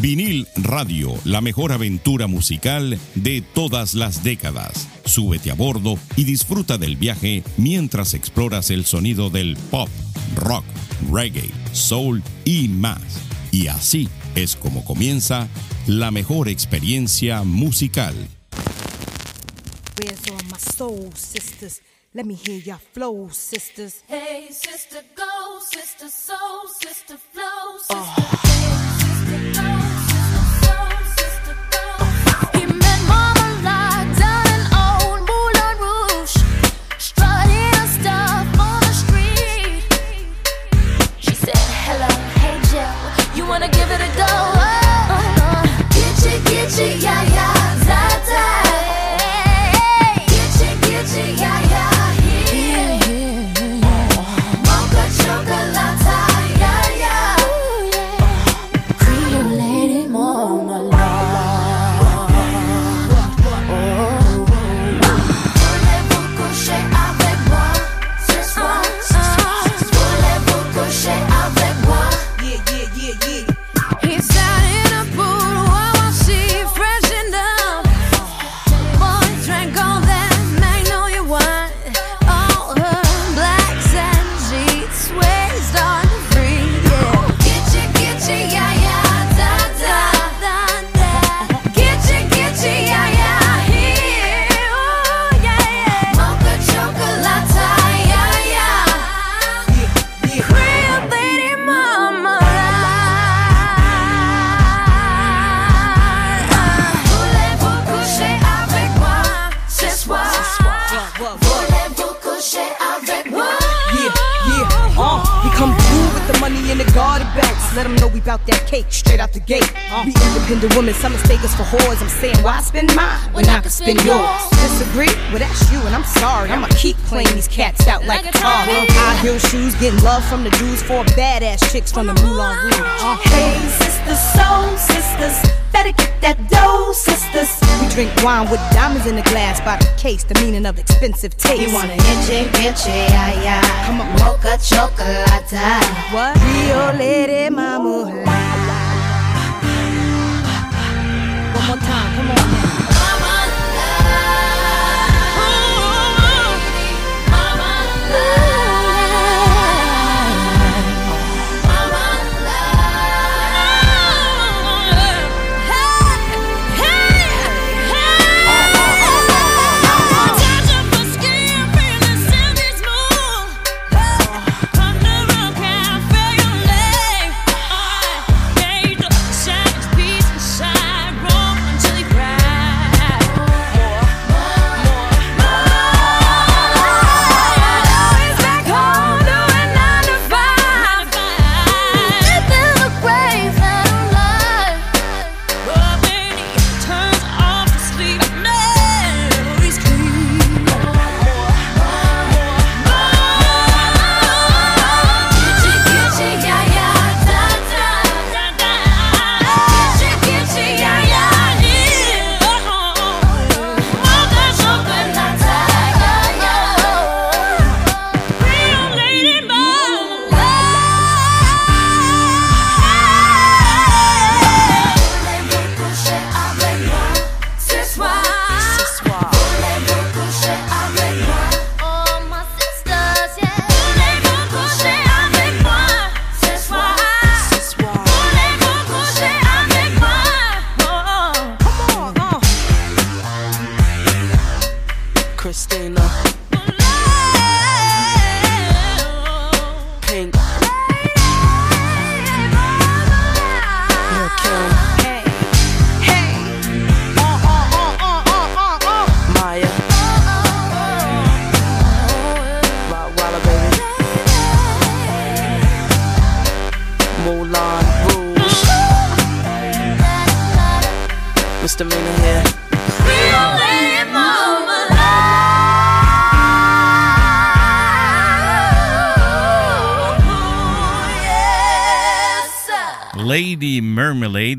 Vinil Radio, la mejor aventura musical de todas las décadas. Súbete a bordo y disfruta del viaje mientras exploras el sonido del pop, rock, reggae, soul y más. Y así es como comienza la mejor experiencia musical. Where's all my soul sisters? Let me hear your flow, sisters. Hey, sister, go, sister, soul, sister, flow, sister. Hey, with the money in the garden bags. Let him know we bout that cake straight out the gate. We independent women, some mistake us for whores. I'm saying, why spend mine when I can spend yours? Disagree? Well, that's you, and I'm sorry. I'ma keep playing these cats out like a car. High heel shoes, getting love from the dudes, four badass chicks from the Moulin Rouge. Uh, Hey, sisters, soul sisters, better get that dough, sisters. we drink wine with diamonds in the glass by the case, the meaning of expensive taste. You wanna itchy, itchy, yeah, yeah. Come on. mocha chocolate. What? Rio Lady Mama. One more time, come on.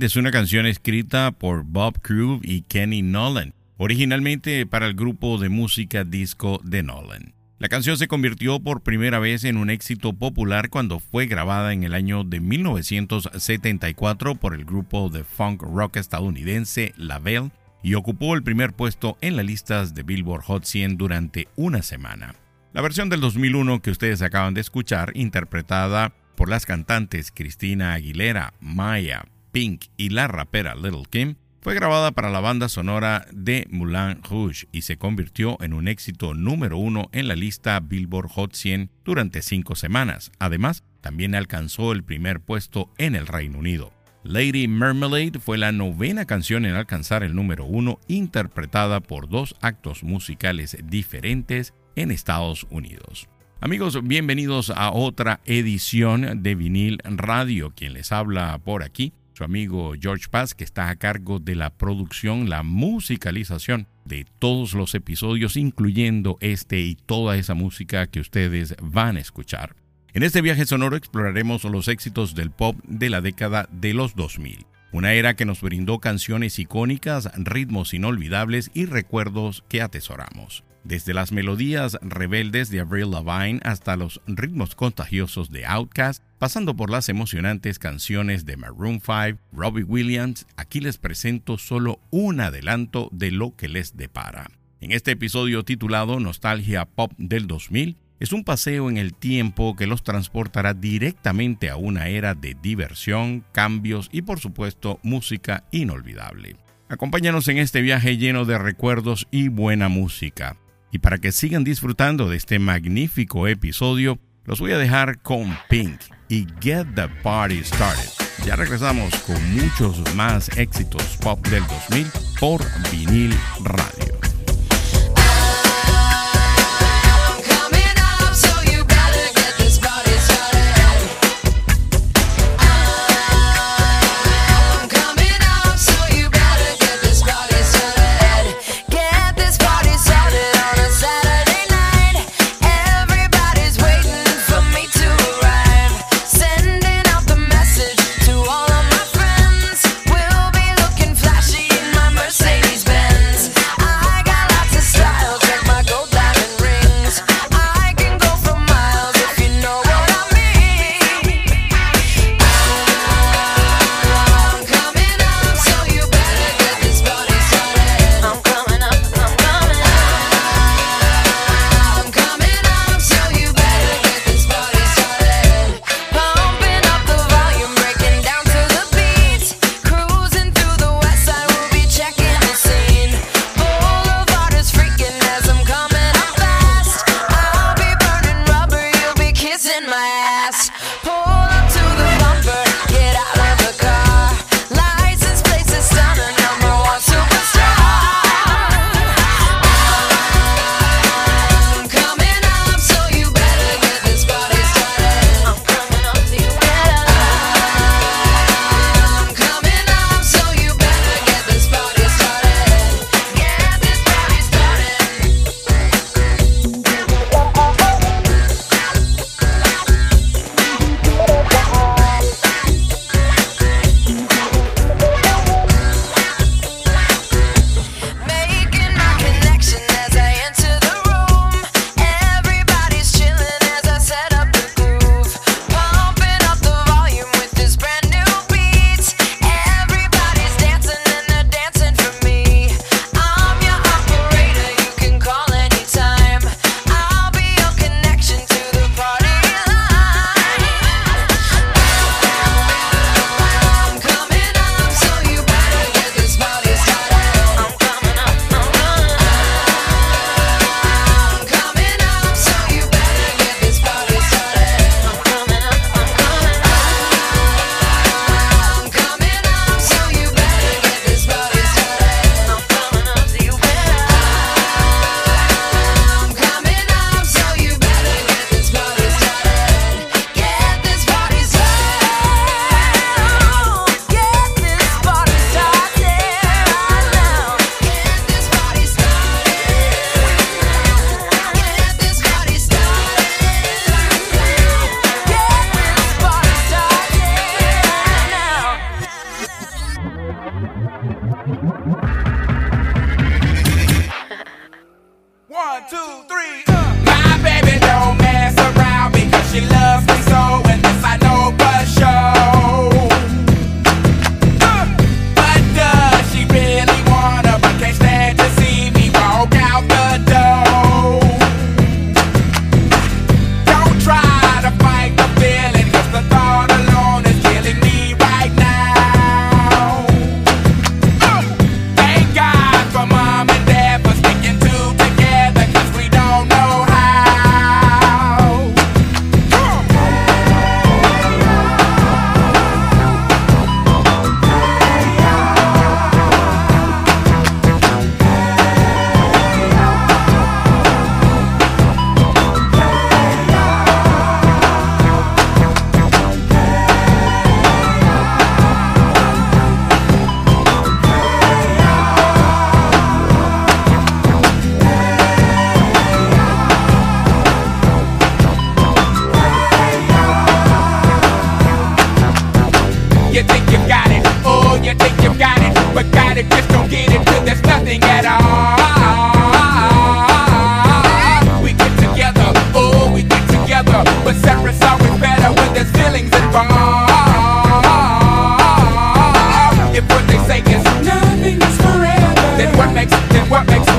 Es una canción escrita por Bob Crube y Kenny Nolan, originalmente para el grupo de música disco de Nolan. La canción se convirtió por primera vez en un éxito popular cuando fue grabada en el año de 1974 por el grupo de funk rock estadounidense La Belle y ocupó el primer puesto en las listas de Billboard Hot 100 durante una semana. La versión del 2001 que ustedes acaban de escuchar, interpretada por las cantantes Cristina Aguilera, Maya, Y la rapera Little Kim, fue grabada para la banda sonora de Moulin Rouge y se convirtió en un éxito número uno en la lista Billboard Hot 100 durante cinco semanas. Además, también alcanzó el primer puesto en el Reino Unido. Lady Marmalade fue la novena canción en alcanzar el número uno, interpretada por dos actos musicales diferentes en Estados Unidos. Amigos, bienvenidos a otra edición de Vinil Radio. Quien les habla por aquí su amigo George Paz, que está a cargo de la producción, la musicalización de todos los episodios, incluyendo este y toda esa música que ustedes van a escuchar. En este viaje sonoro exploraremos los éxitos del pop de la década de los 2000, una era que nos brindó canciones icónicas, ritmos inolvidables y recuerdos que atesoramos desde las melodías rebeldes de Avril Lavigne hasta los ritmos contagiosos de Outkast, pasando por las emocionantes canciones de Maroon 5, Robbie Williams, aquí les presento solo un adelanto de lo que les depara. En este episodio titulado Nostalgia Pop del 2000, es un paseo en el tiempo que los transportará directamente a una era de diversión, cambios y por supuesto música inolvidable. Acompáñanos en este viaje lleno de recuerdos y buena música. Y para que sigan disfrutando de este magnífico episodio, los voy a dejar con Pink y Get the Party Started. Ya regresamos con muchos más éxitos pop del 2000 por vinil radio.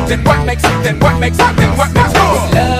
Then what makes, then what makes, then what makes love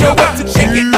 know what to shake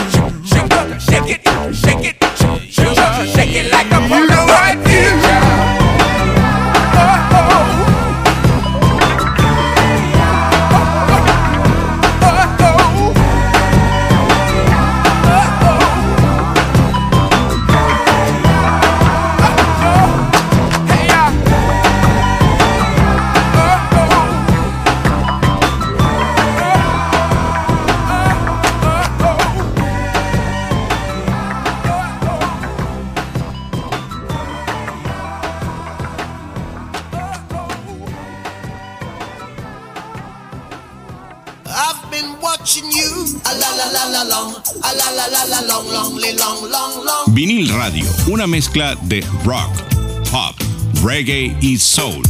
mezcla de rock, pop, reggae y soul.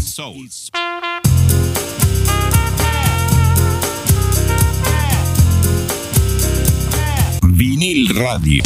Vinil Radio.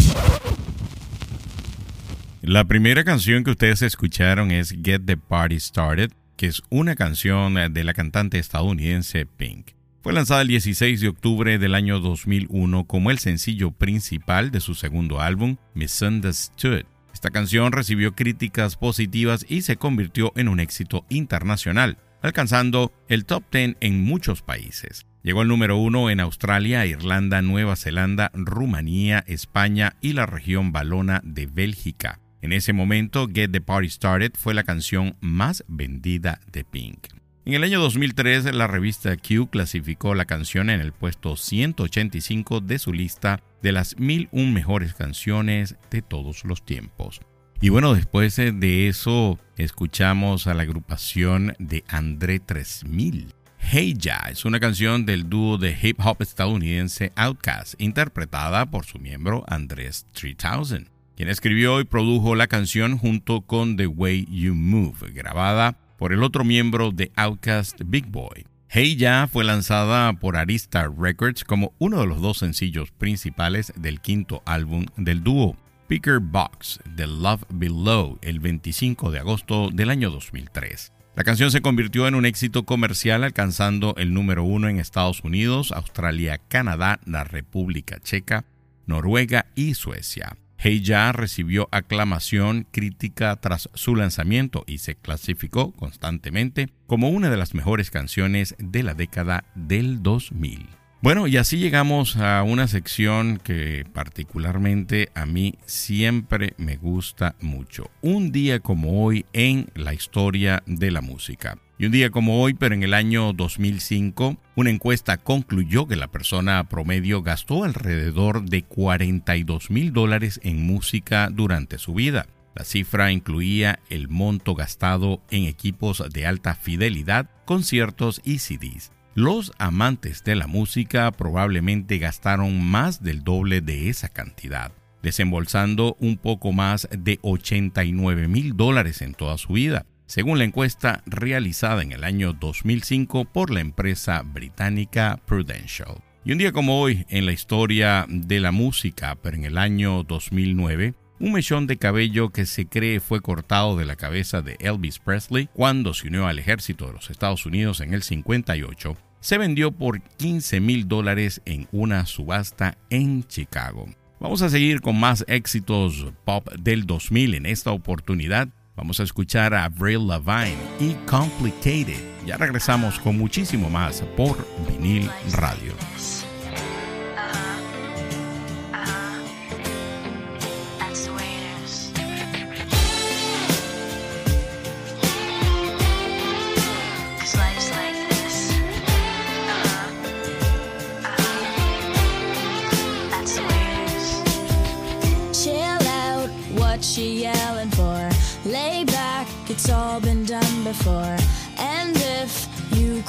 La primera canción que ustedes escucharon es Get the Party Started, que es una canción de la cantante estadounidense Pink. Fue lanzada el 16 de octubre del año 2001 como el sencillo principal de su segundo álbum, Misunderstood. Esta canción recibió críticas positivas y se convirtió en un éxito internacional, alcanzando el top 10 en muchos países. Llegó al número uno en Australia, Irlanda, Nueva Zelanda, Rumanía, España y la región valona de Bélgica. En ese momento, Get the Party Started fue la canción más vendida de Pink. En el año 2003, la revista Q clasificó la canción en el puesto 185 de su lista de las 1001 mejores canciones de todos los tiempos. Y bueno, después de eso, escuchamos a la agrupación de André 3000. Hey Ya es una canción del dúo de hip hop estadounidense Outkast, interpretada por su miembro Andrés 3000, quien escribió y produjo la canción junto con The Way You Move, grabada por el otro miembro de Outkast, Big Boy. Hey Ya fue lanzada por Arista Records como uno de los dos sencillos principales del quinto álbum del dúo, Picker Box, The Love Below, el 25 de agosto del año 2003. La canción se convirtió en un éxito comercial alcanzando el número uno en Estados Unidos, Australia, Canadá, la República Checa, Noruega y Suecia. Hey Ya recibió aclamación crítica tras su lanzamiento y se clasificó constantemente como una de las mejores canciones de la década del 2000. Bueno, y así llegamos a una sección que particularmente a mí siempre me gusta mucho. Un día como hoy en la historia de la música. Y un día como hoy, pero en el año 2005, una encuesta concluyó que la persona promedio gastó alrededor de 42 mil dólares en música durante su vida. La cifra incluía el monto gastado en equipos de alta fidelidad, conciertos y CDs. Los amantes de la música probablemente gastaron más del doble de esa cantidad, desembolsando un poco más de 89 mil dólares en toda su vida según la encuesta realizada en el año 2005 por la empresa británica Prudential. Y un día como hoy, en la historia de la música, pero en el año 2009, un mechón de cabello que se cree fue cortado de la cabeza de Elvis Presley cuando se unió al ejército de los Estados Unidos en el 58, se vendió por 15 mil dólares en una subasta en Chicago. Vamos a seguir con más éxitos pop del 2000 en esta oportunidad Vamos a escuchar a Avril Lavigne y Complicated. Ya regresamos con muchísimo más por vinil radio.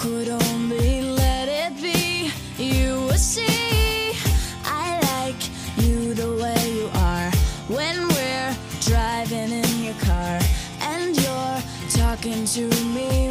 Could only let it be, you would see. I like you the way you are when we're driving in your car. And you're talking to me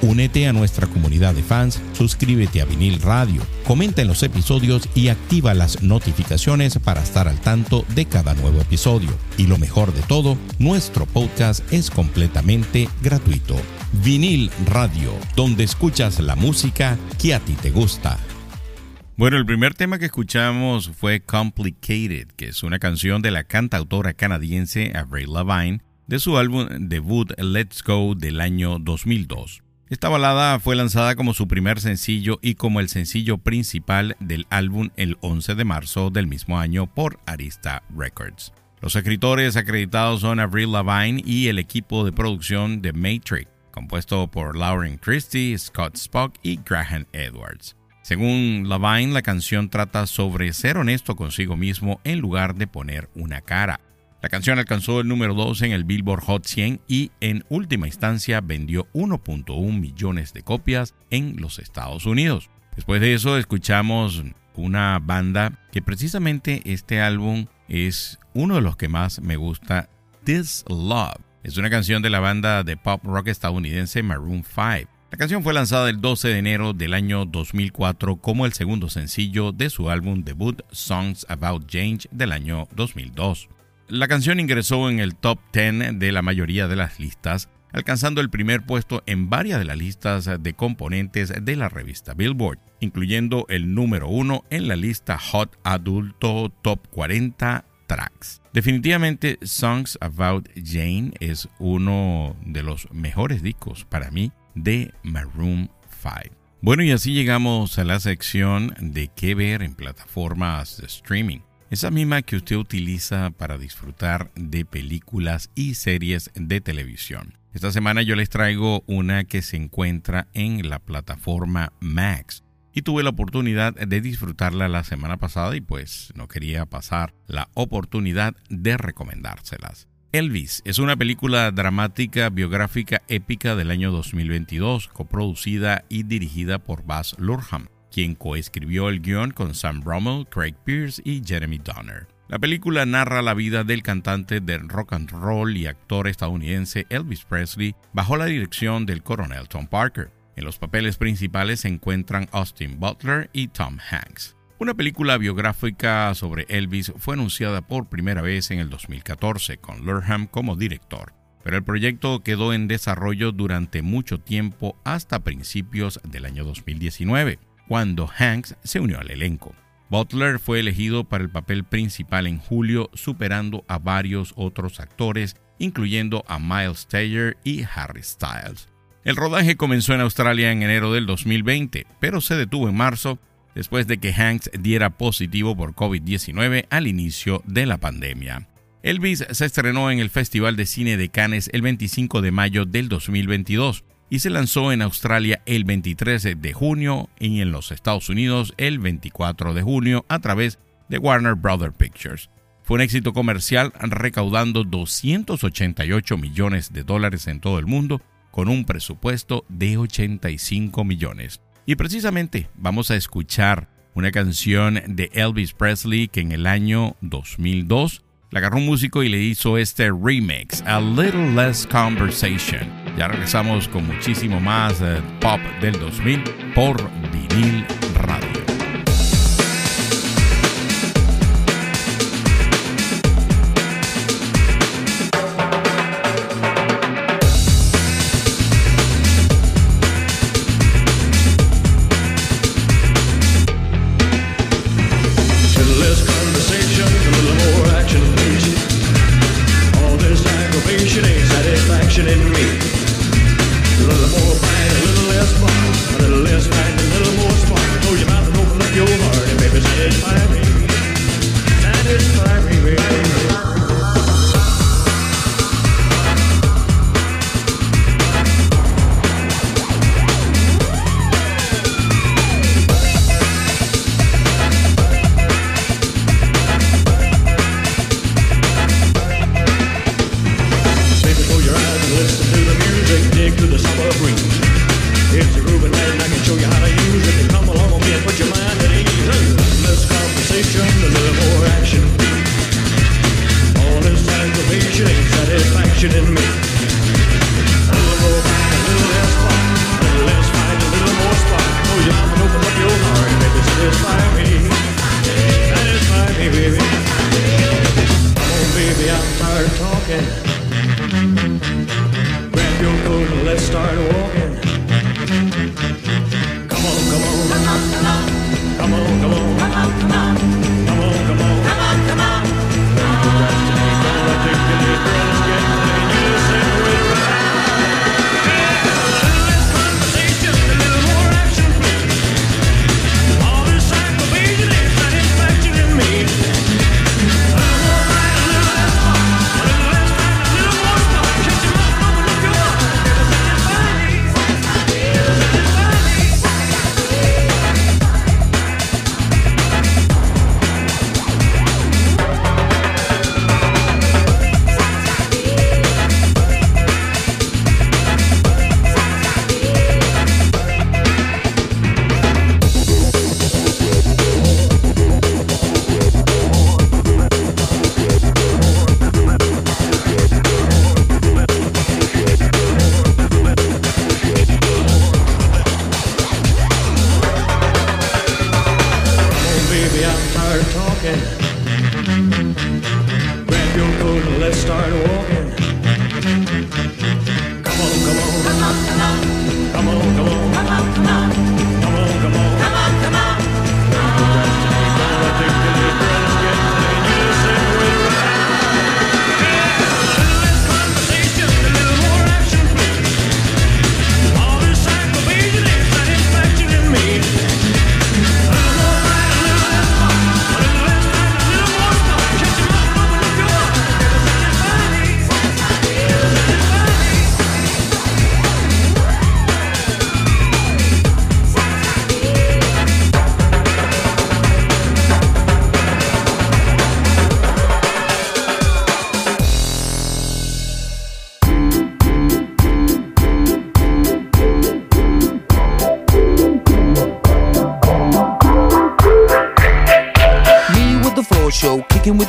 Únete a nuestra comunidad de fans, suscríbete a Vinil Radio, comenta en los episodios y activa las notificaciones para estar al tanto de cada nuevo episodio. Y lo mejor de todo, nuestro podcast es completamente gratuito. Vinil Radio, donde escuchas la música que a ti te gusta. Bueno, el primer tema que escuchamos fue Complicated, que es una canción de la cantautora canadiense Avril Lavigne de su álbum debut Let's Go del año 2002. Esta balada fue lanzada como su primer sencillo y como el sencillo principal del álbum el 11 de marzo del mismo año por Arista Records. Los escritores acreditados son Avril Lavigne y el equipo de producción de Matrix, compuesto por Lauren Christie, Scott Spock y Graham Edwards. Según Lavigne, la canción trata sobre ser honesto consigo mismo en lugar de poner una cara. La canción alcanzó el número 2 en el Billboard Hot 100 y en última instancia vendió 1.1 millones de copias en los Estados Unidos. Después de eso escuchamos una banda que precisamente este álbum es uno de los que más me gusta, This Love. Es una canción de la banda de pop rock estadounidense Maroon 5. La canción fue lanzada el 12 de enero del año 2004 como el segundo sencillo de su álbum debut Songs About Change del año 2002. La canción ingresó en el top 10 de la mayoría de las listas alcanzando el primer puesto en varias de las listas de componentes de la revista Billboard, incluyendo el número uno en la lista Hot Adulto Top 40 Tracks. Definitivamente Songs About Jane es uno de los mejores discos para mí de Maroon 5. Bueno, y así llegamos a la sección de qué ver en plataformas de streaming. Esa misma que usted utiliza para disfrutar de películas y series de televisión. Esta semana yo les traigo una que se encuentra en la plataforma Max. Y tuve la oportunidad de disfrutarla la semana pasada y pues no quería pasar la oportunidad de recomendárselas. Elvis es una película dramática biográfica épica del año 2022, coproducida y dirigida por Baz Luhrmann, quien coescribió el guion con Sam Rommel, Craig Pierce y Jeremy Donner. La película narra la vida del cantante de rock and roll y actor estadounidense Elvis Presley bajo la dirección del coronel Tom Parker. En los papeles principales se encuentran Austin Butler y Tom Hanks. Una película biográfica sobre Elvis fue anunciada por primera vez en el 2014 con Lurham como director, pero el proyecto quedó en desarrollo durante mucho tiempo hasta principios del año 2019, cuando Hanks se unió al elenco. Butler fue elegido para el papel principal en julio, superando a varios otros actores, incluyendo a Miles Taylor y Harry Styles. El rodaje comenzó en Australia en enero del 2020, pero se detuvo en marzo después de que Hanks diera positivo por COVID-19 al inicio de la pandemia. Elvis se estrenó en el Festival de Cine de Cannes el 25 de mayo del 2022 y se lanzó en Australia el 23 de junio y en los Estados Unidos el 24 de junio a través de Warner Brothers Pictures. Fue un éxito comercial recaudando 288 millones de dólares en todo el mundo con un presupuesto de 85 millones. Y precisamente vamos a escuchar una canción de Elvis Presley que en el año 2002 la agarró un músico y le hizo este remix, A Little Less Conversation. Ya regresamos con muchísimo más eh, pop del 2000 por vinil radio.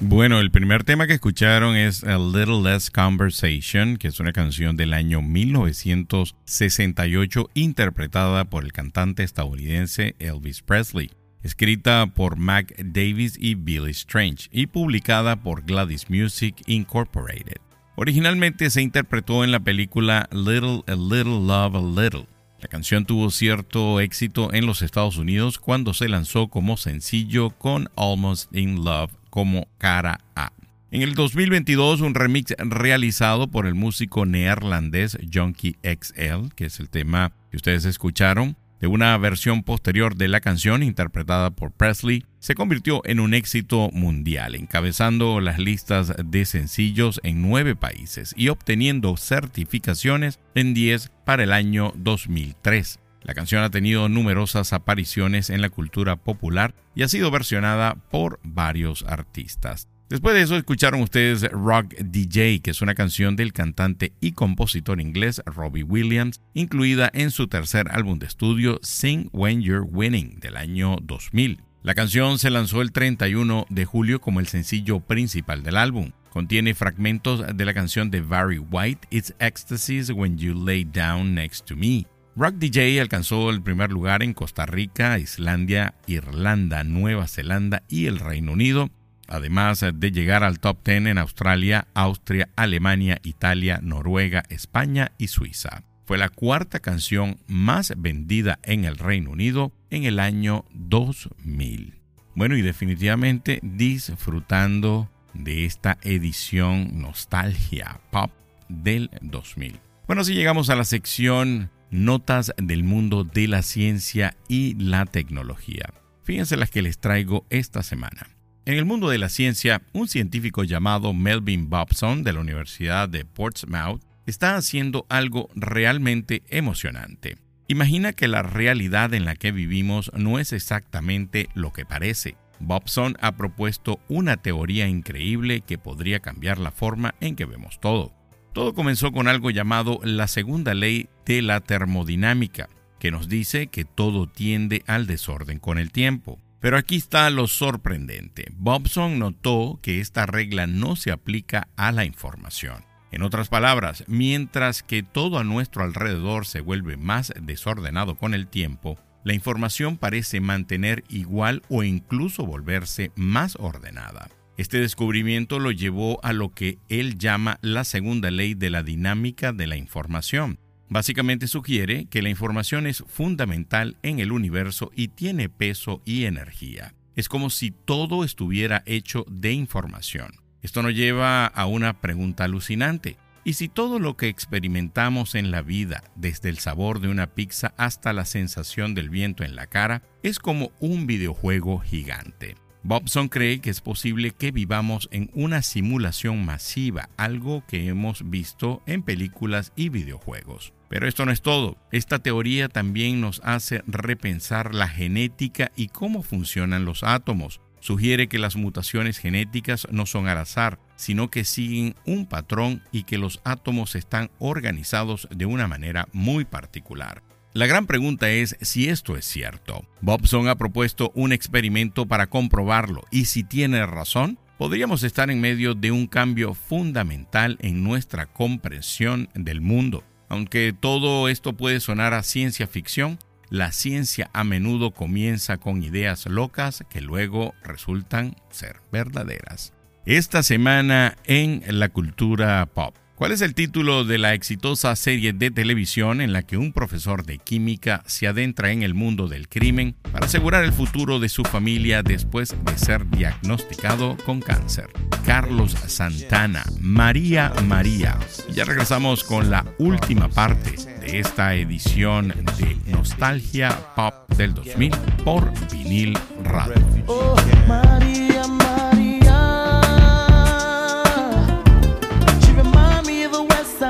Bueno, el primer tema que escucharon es A Little Less Conversation, que es una canción del año 1968 interpretada por el cantante estadounidense Elvis Presley, escrita por Mac Davis y Billy Strange y publicada por Gladys Music Incorporated. Originalmente se interpretó en la película Little A Little Love A Little. La canción tuvo cierto éxito en los Estados Unidos cuando se lanzó como sencillo con Almost in Love como cara A. En el 2022, un remix realizado por el músico neerlandés Junkie XL, que es el tema que ustedes escucharon, de una versión posterior de la canción interpretada por Presley, se convirtió en un éxito mundial, encabezando las listas de sencillos en nueve países y obteniendo certificaciones en 10 para el año 2003. La canción ha tenido numerosas apariciones en la cultura popular y ha sido versionada por varios artistas. Después de eso escucharon ustedes Rock DJ, que es una canción del cantante y compositor inglés Robbie Williams, incluida en su tercer álbum de estudio Sing When You're Winning del año 2000. La canción se lanzó el 31 de julio como el sencillo principal del álbum. Contiene fragmentos de la canción de Barry White, It's Ecstasies When You Lay Down Next to Me. Rock DJ alcanzó el primer lugar en Costa Rica, Islandia, Irlanda, Nueva Zelanda y el Reino Unido además de llegar al top 10 en Australia, Austria, Alemania, Italia, Noruega, España y Suiza. Fue la cuarta canción más vendida en el Reino Unido en el año 2000. Bueno, y definitivamente disfrutando de esta edición Nostalgia Pop del 2000. Bueno, si llegamos a la sección Notas del mundo de la ciencia y la tecnología. Fíjense las que les traigo esta semana. En el mundo de la ciencia, un científico llamado Melvin Bobson de la Universidad de Portsmouth está haciendo algo realmente emocionante. Imagina que la realidad en la que vivimos no es exactamente lo que parece. Bobson ha propuesto una teoría increíble que podría cambiar la forma en que vemos todo. Todo comenzó con algo llamado la segunda ley de la termodinámica, que nos dice que todo tiende al desorden con el tiempo. Pero aquí está lo sorprendente. Bobson notó que esta regla no se aplica a la información. En otras palabras, mientras que todo a nuestro alrededor se vuelve más desordenado con el tiempo, la información parece mantener igual o incluso volverse más ordenada. Este descubrimiento lo llevó a lo que él llama la segunda ley de la dinámica de la información, Básicamente sugiere que la información es fundamental en el universo y tiene peso y energía. Es como si todo estuviera hecho de información. Esto nos lleva a una pregunta alucinante. ¿Y si todo lo que experimentamos en la vida, desde el sabor de una pizza hasta la sensación del viento en la cara, es como un videojuego gigante? Bobson cree que es posible que vivamos en una simulación masiva, algo que hemos visto en películas y videojuegos. Pero esto no es todo. Esta teoría también nos hace repensar la genética y cómo funcionan los átomos. Sugiere que las mutaciones genéticas no son al azar, sino que siguen un patrón y que los átomos están organizados de una manera muy particular. La gran pregunta es si esto es cierto. Bobson ha propuesto un experimento para comprobarlo y si tiene razón, podríamos estar en medio de un cambio fundamental en nuestra comprensión del mundo. Aunque todo esto puede sonar a ciencia ficción, la ciencia a menudo comienza con ideas locas que luego resultan ser verdaderas. Esta semana en la cultura pop. ¿Cuál es el título de la exitosa serie de televisión en la que un profesor de química se adentra en el mundo del crimen para asegurar el futuro de su familia después de ser diagnosticado con cáncer? Carlos Santana, María María. ya regresamos con la última parte de esta edición de Nostalgia Pop del 2000 por vinil radio. Oh, María.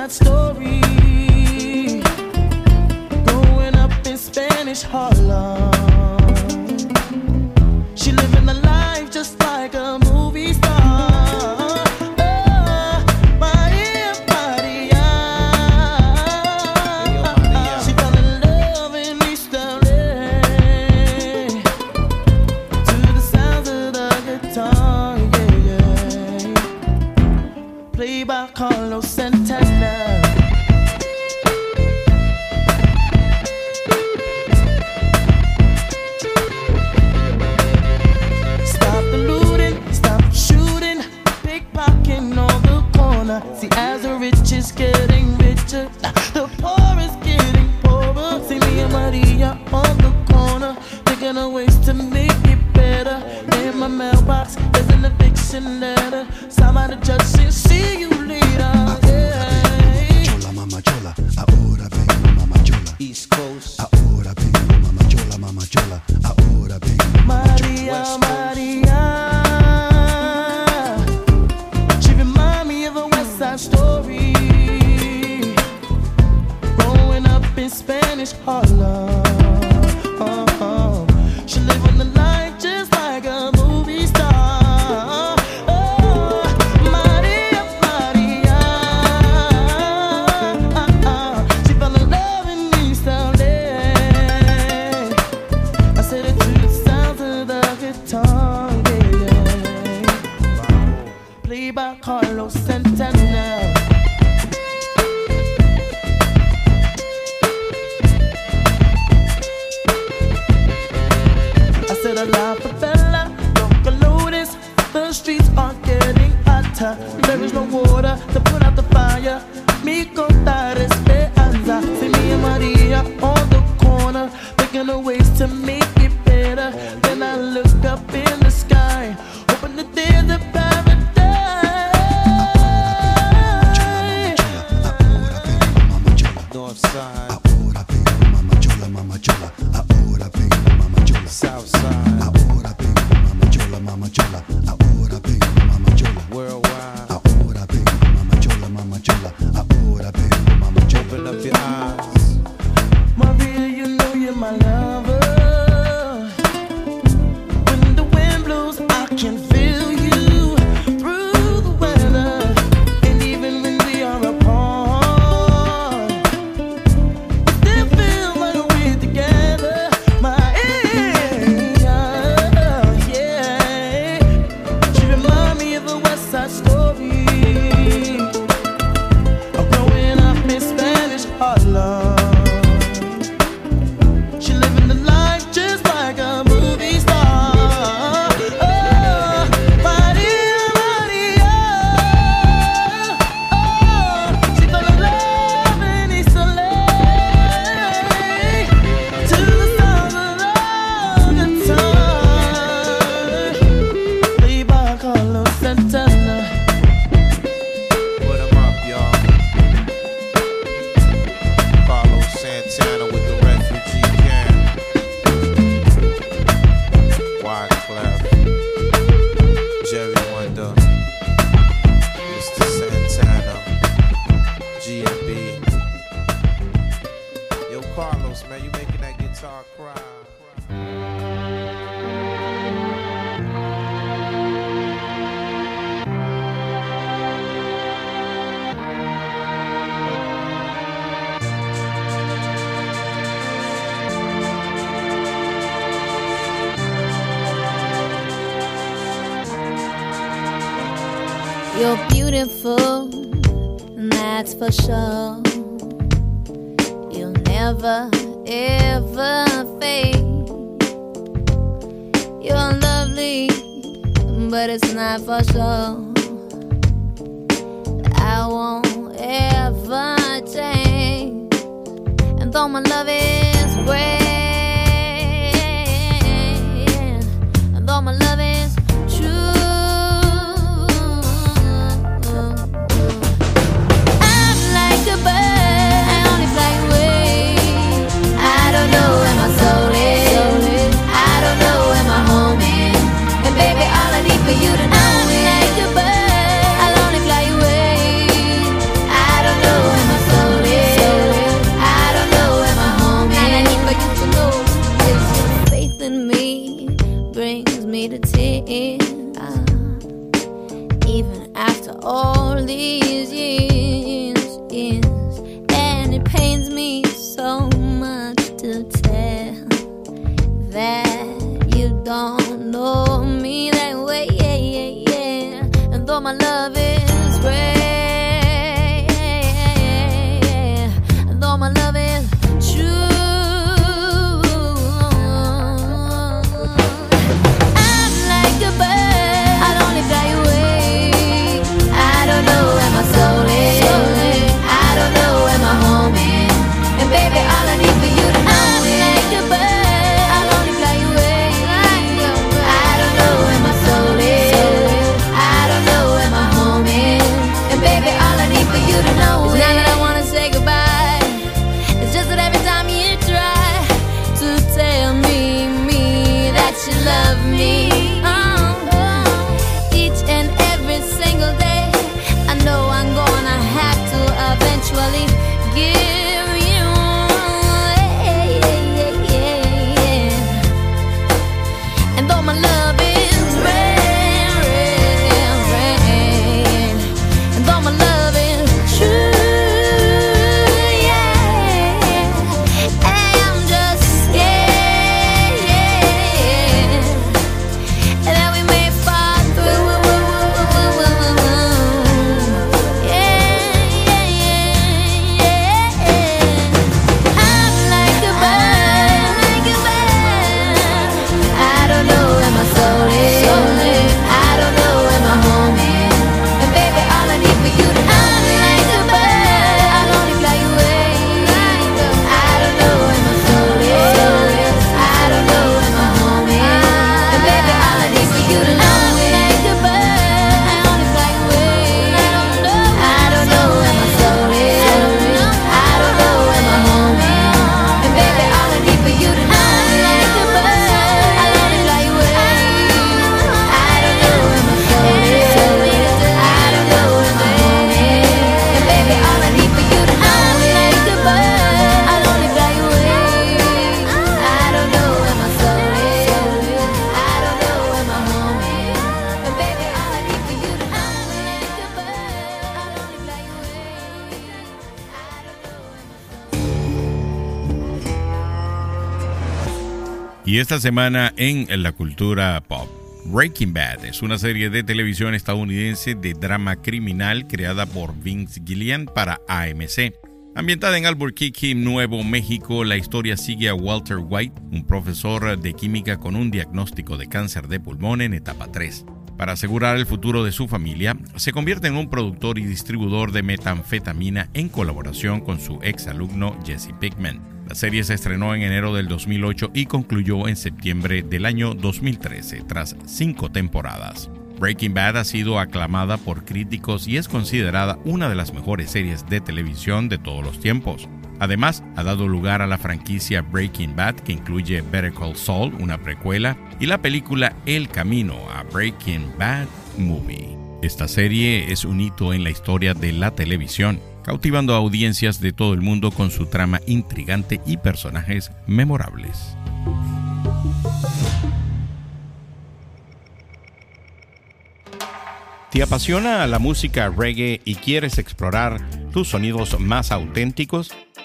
Story. water. There is no water to put out the fire. Me contar esperanza. See me and Maria on the corner, thinking of ways to meet. Carlos, man. You making that guitar cry. You're beautiful, that's for sure never ever fade. You're lovely, but it's not for sure. I won't ever change, and though my love is great. Y esta semana en la cultura pop. Breaking Bad es una serie de televisión estadounidense de drama criminal creada por Vince Gillian para AMC. Ambientada en Albuquerque, Nuevo México, la historia sigue a Walter White, un profesor de química con un diagnóstico de cáncer de pulmón en etapa 3. Para asegurar el futuro de su familia, se convierte en un productor y distribuidor de metanfetamina en colaboración con su ex alumno Jesse Pickman. La serie se estrenó en enero del 2008 y concluyó en septiembre del año 2013, tras cinco temporadas. Breaking Bad ha sido aclamada por críticos y es considerada una de las mejores series de televisión de todos los tiempos. Además, ha dado lugar a la franquicia Breaking Bad, que incluye Better Call Saul, una precuela, y la película El Camino a Breaking Bad Movie. Esta serie es un hito en la historia de la televisión cautivando a audiencias de todo el mundo con su trama intrigante y personajes memorables. ¿Te apasiona la música reggae y quieres explorar tus sonidos más auténticos?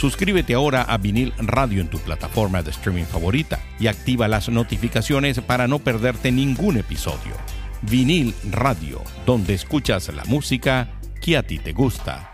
Suscríbete ahora a Vinil Radio en tu plataforma de streaming favorita y activa las notificaciones para no perderte ningún episodio. Vinil Radio, donde escuchas la música que a ti te gusta.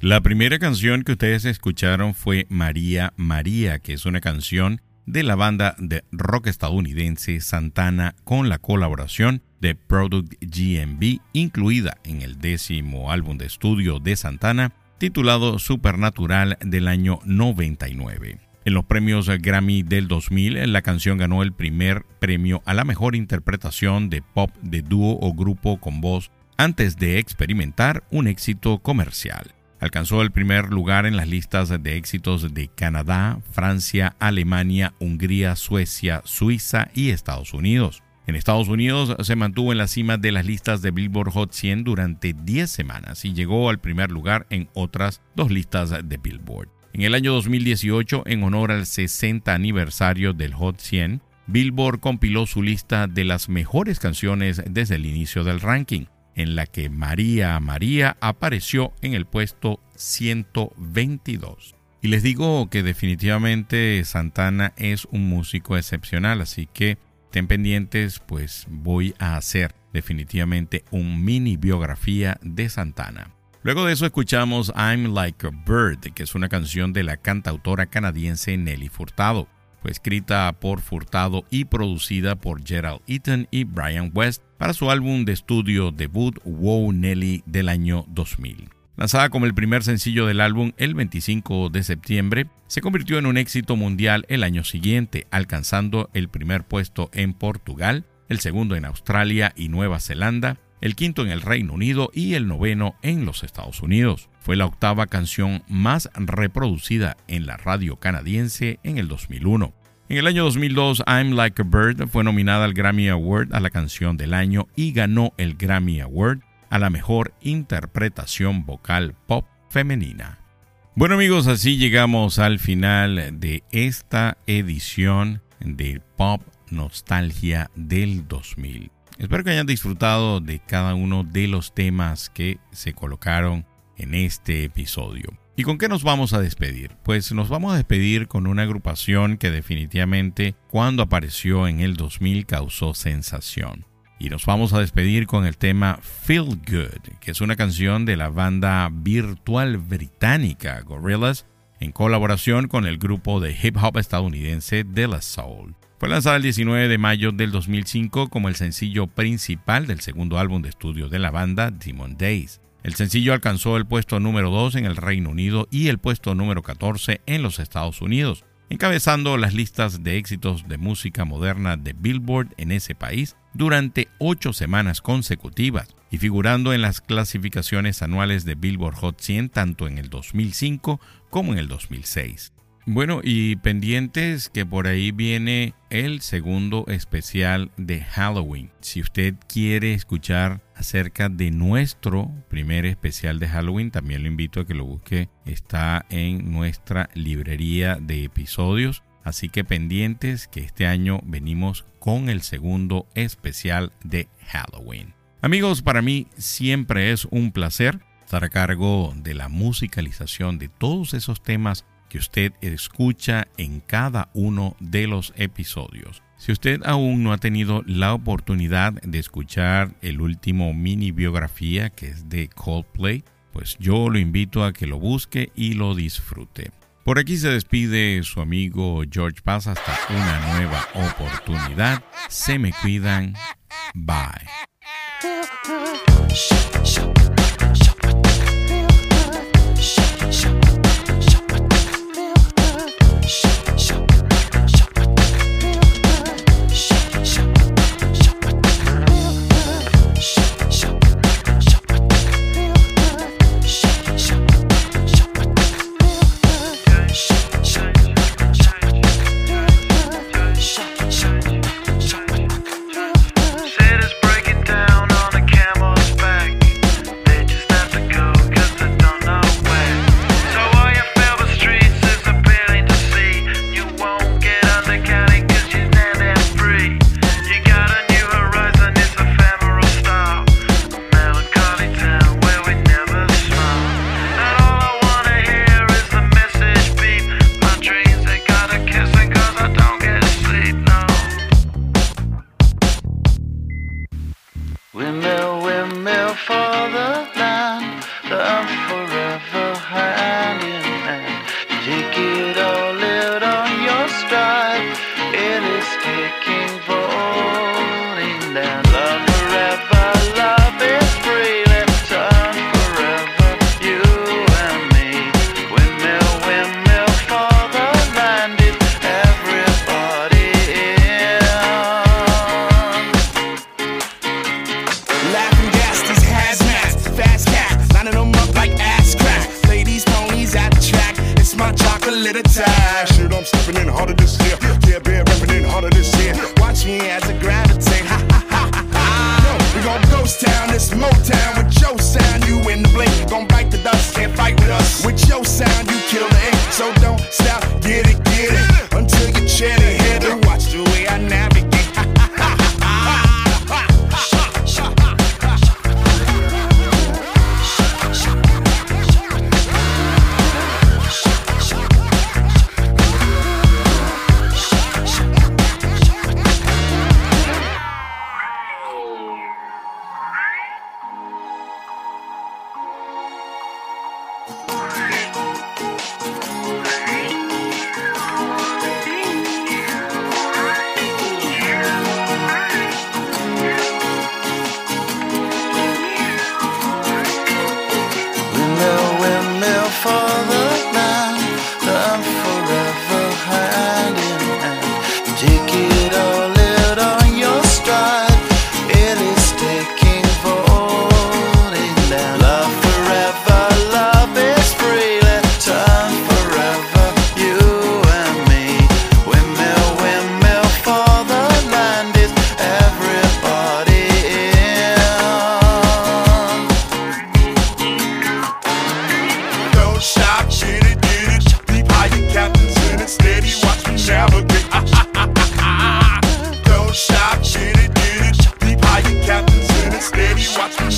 La primera canción que ustedes escucharon fue María María, que es una canción de la banda de rock estadounidense Santana con la colaboración de Product GMB, incluida en el décimo álbum de estudio de Santana titulado Supernatural del año 99. En los premios Grammy del 2000, la canción ganó el primer premio a la mejor interpretación de pop de dúo o grupo con voz antes de experimentar un éxito comercial. Alcanzó el primer lugar en las listas de éxitos de Canadá, Francia, Alemania, Hungría, Suecia, Suiza y Estados Unidos. En Estados Unidos se mantuvo en la cima de las listas de Billboard Hot 100 durante 10 semanas y llegó al primer lugar en otras dos listas de Billboard. En el año 2018, en honor al 60 aniversario del Hot 100, Billboard compiló su lista de las mejores canciones desde el inicio del ranking, en la que María María apareció en el puesto 122. Y les digo que definitivamente Santana es un músico excepcional, así que estén pendientes, pues voy a hacer definitivamente un mini biografía de Santana. Luego de eso escuchamos I'm Like a Bird, que es una canción de la cantautora canadiense Nelly Furtado. Fue escrita por Furtado y producida por Gerald Eaton y Brian West para su álbum de estudio debut Wow Nelly del año 2000. Lanzada como el primer sencillo del álbum el 25 de septiembre, se convirtió en un éxito mundial el año siguiente, alcanzando el primer puesto en Portugal, el segundo en Australia y Nueva Zelanda, el quinto en el Reino Unido y el noveno en los Estados Unidos. Fue la octava canción más reproducida en la radio canadiense en el 2001. En el año 2002, I'm Like a Bird fue nominada al Grammy Award a la canción del año y ganó el Grammy Award a la mejor interpretación vocal pop femenina. Bueno amigos, así llegamos al final de esta edición de Pop Nostalgia del 2000. Espero que hayan disfrutado de cada uno de los temas que se colocaron en este episodio. ¿Y con qué nos vamos a despedir? Pues nos vamos a despedir con una agrupación que definitivamente cuando apareció en el 2000 causó sensación. Y nos vamos a despedir con el tema Feel Good, que es una canción de la banda virtual británica Gorillaz en colaboración con el grupo de hip hop estadounidense De La Soul. Fue lanzada el 19 de mayo del 2005 como el sencillo principal del segundo álbum de estudio de la banda, Demon Days. El sencillo alcanzó el puesto número 2 en el Reino Unido y el puesto número 14 en los Estados Unidos, encabezando las listas de éxitos de música moderna de Billboard en ese país durante ocho semanas consecutivas y figurando en las clasificaciones anuales de Billboard Hot 100 tanto en el 2005 como en el 2006. Bueno, y pendientes que por ahí viene el segundo especial de Halloween. Si usted quiere escuchar acerca de nuestro primer especial de Halloween, también lo invito a que lo busque. Está en nuestra librería de episodios. Así que pendientes que este año venimos con el segundo especial de Halloween. Amigos, para mí siempre es un placer estar a cargo de la musicalización de todos esos temas que usted escucha en cada uno de los episodios. Si usted aún no ha tenido la oportunidad de escuchar el último mini biografía que es de Coldplay, pues yo lo invito a que lo busque y lo disfrute. Por aquí se despide su amigo George Paz hasta una nueva oportunidad. Se me cuidan. Bye.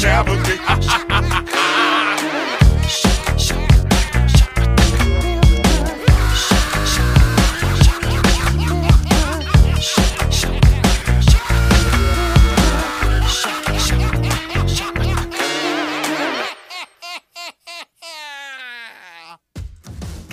Shabba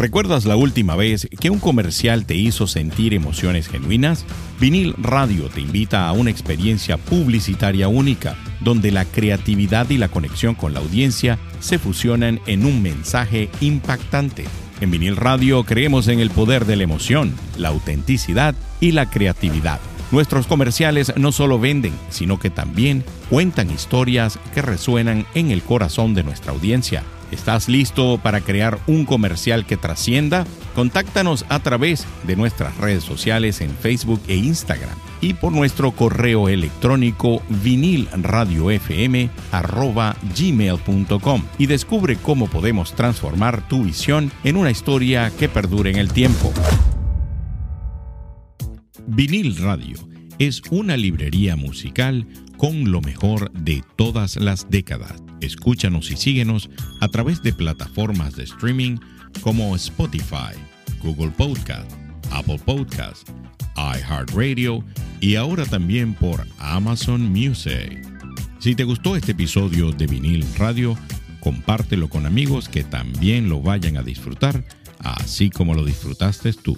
¿Recuerdas la última vez que un comercial te hizo sentir emociones genuinas? Vinil Radio te invita a una experiencia publicitaria única, donde la creatividad y la conexión con la audiencia se fusionan en un mensaje impactante. En Vinil Radio creemos en el poder de la emoción, la autenticidad y la creatividad. Nuestros comerciales no solo venden, sino que también cuentan historias que resuenan en el corazón de nuestra audiencia. ¿Estás listo para crear un comercial que trascienda? Contáctanos a través de nuestras redes sociales en Facebook e Instagram y por nuestro correo electrónico vinilradiofm@gmail.com y descubre cómo podemos transformar tu visión en una historia que perdure en el tiempo. Vinil Radio es una librería musical con lo mejor de todas las décadas. Escúchanos y síguenos a través de plataformas de streaming como Spotify, Google Podcast, Apple Podcast, iHeartRadio y ahora también por Amazon Music. Si te gustó este episodio de Vinil Radio, compártelo con amigos que también lo vayan a disfrutar, así como lo disfrutaste tú.